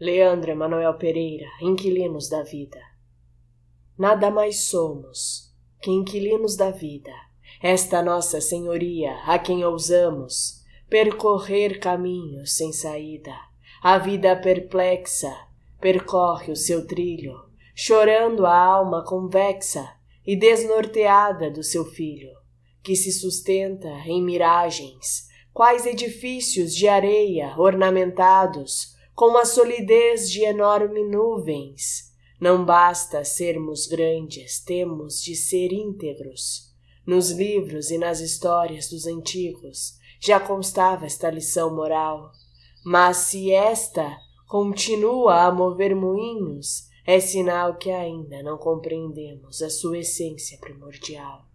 Leandro Emanuel Pereira, Inquilinos da Vida. Nada mais somos que inquilinos da vida, esta Nossa Senhoria a quem ousamos percorrer caminhos sem saída. A vida perplexa percorre o seu trilho, chorando a alma convexa e desnorteada do seu filho, que se sustenta em miragens, quais edifícios de areia ornamentados com a solidez de enormes nuvens. Não basta sermos grandes, temos de ser íntegros. Nos livros e nas histórias dos antigos já constava esta lição moral. Mas se esta continua a mover moinhos, é sinal que ainda não compreendemos a sua essência primordial.